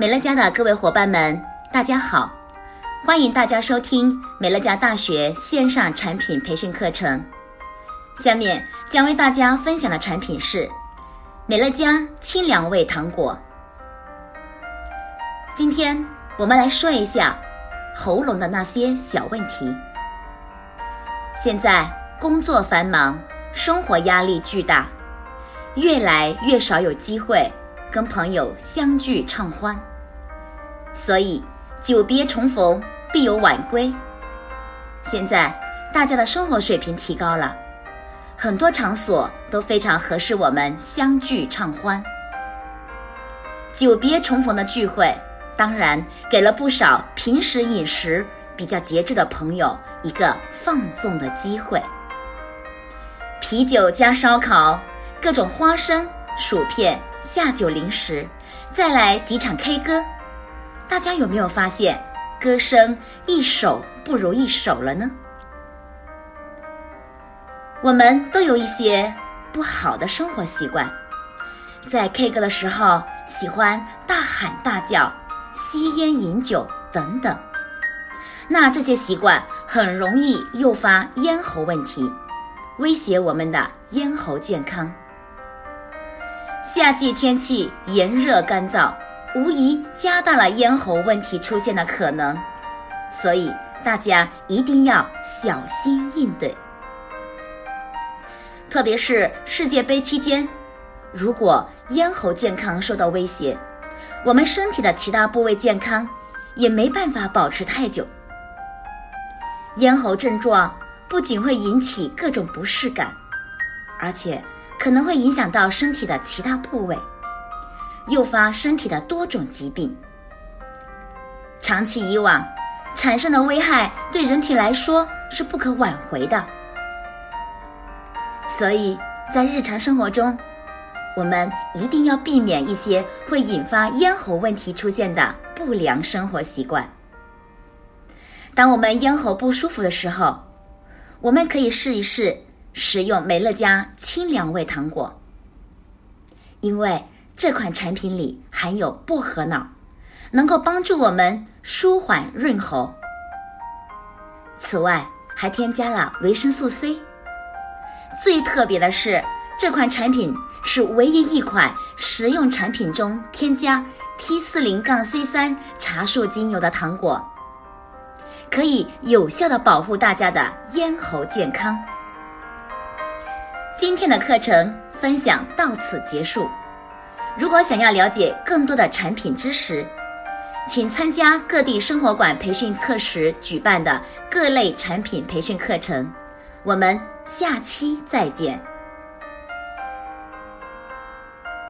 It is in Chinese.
美乐家的各位伙伴们，大家好！欢迎大家收听美乐家大学线上产品培训课程。下面将为大家分享的产品是美乐家清凉味糖果。今天我们来说一下喉咙的那些小问题。现在工作繁忙，生活压力巨大，越来越少有机会跟朋友相聚畅欢。所以，久别重逢必有晚归。现在大家的生活水平提高了，很多场所都非常合适我们相聚畅欢。久别重逢的聚会，当然给了不少平时饮食比较节制的朋友一个放纵的机会。啤酒加烧烤，各种花生、薯片、下酒零食，再来几场 K 歌。大家有没有发现，歌声一首不如一首了呢？我们都有一些不好的生活习惯，在 K 歌的时候喜欢大喊大叫、吸烟饮酒等等，那这些习惯很容易诱发咽喉问题，威胁我们的咽喉健康。夏季天气炎热干燥。无疑加大了咽喉问题出现的可能，所以大家一定要小心应对。特别是世界杯期间，如果咽喉健康受到威胁，我们身体的其他部位健康也没办法保持太久。咽喉症状不仅会引起各种不适感，而且可能会影响到身体的其他部位。诱发身体的多种疾病，长期以往产生的危害对人体来说是不可挽回的。所以在日常生活中，我们一定要避免一些会引发咽喉问题出现的不良生活习惯。当我们咽喉不舒服的时候，我们可以试一试使用美乐家清凉味糖果，因为。这款产品里含有薄荷脑，能够帮助我们舒缓润喉。此外，还添加了维生素 C。最特别的是，这款产品是唯一一款食用产品中添加 T 四零杠 C 三茶树精油的糖果，可以有效的保护大家的咽喉健康。今天的课程分享到此结束。如果想要了解更多的产品知识，请参加各地生活馆培训课时举办的各类产品培训课程。我们下期再见。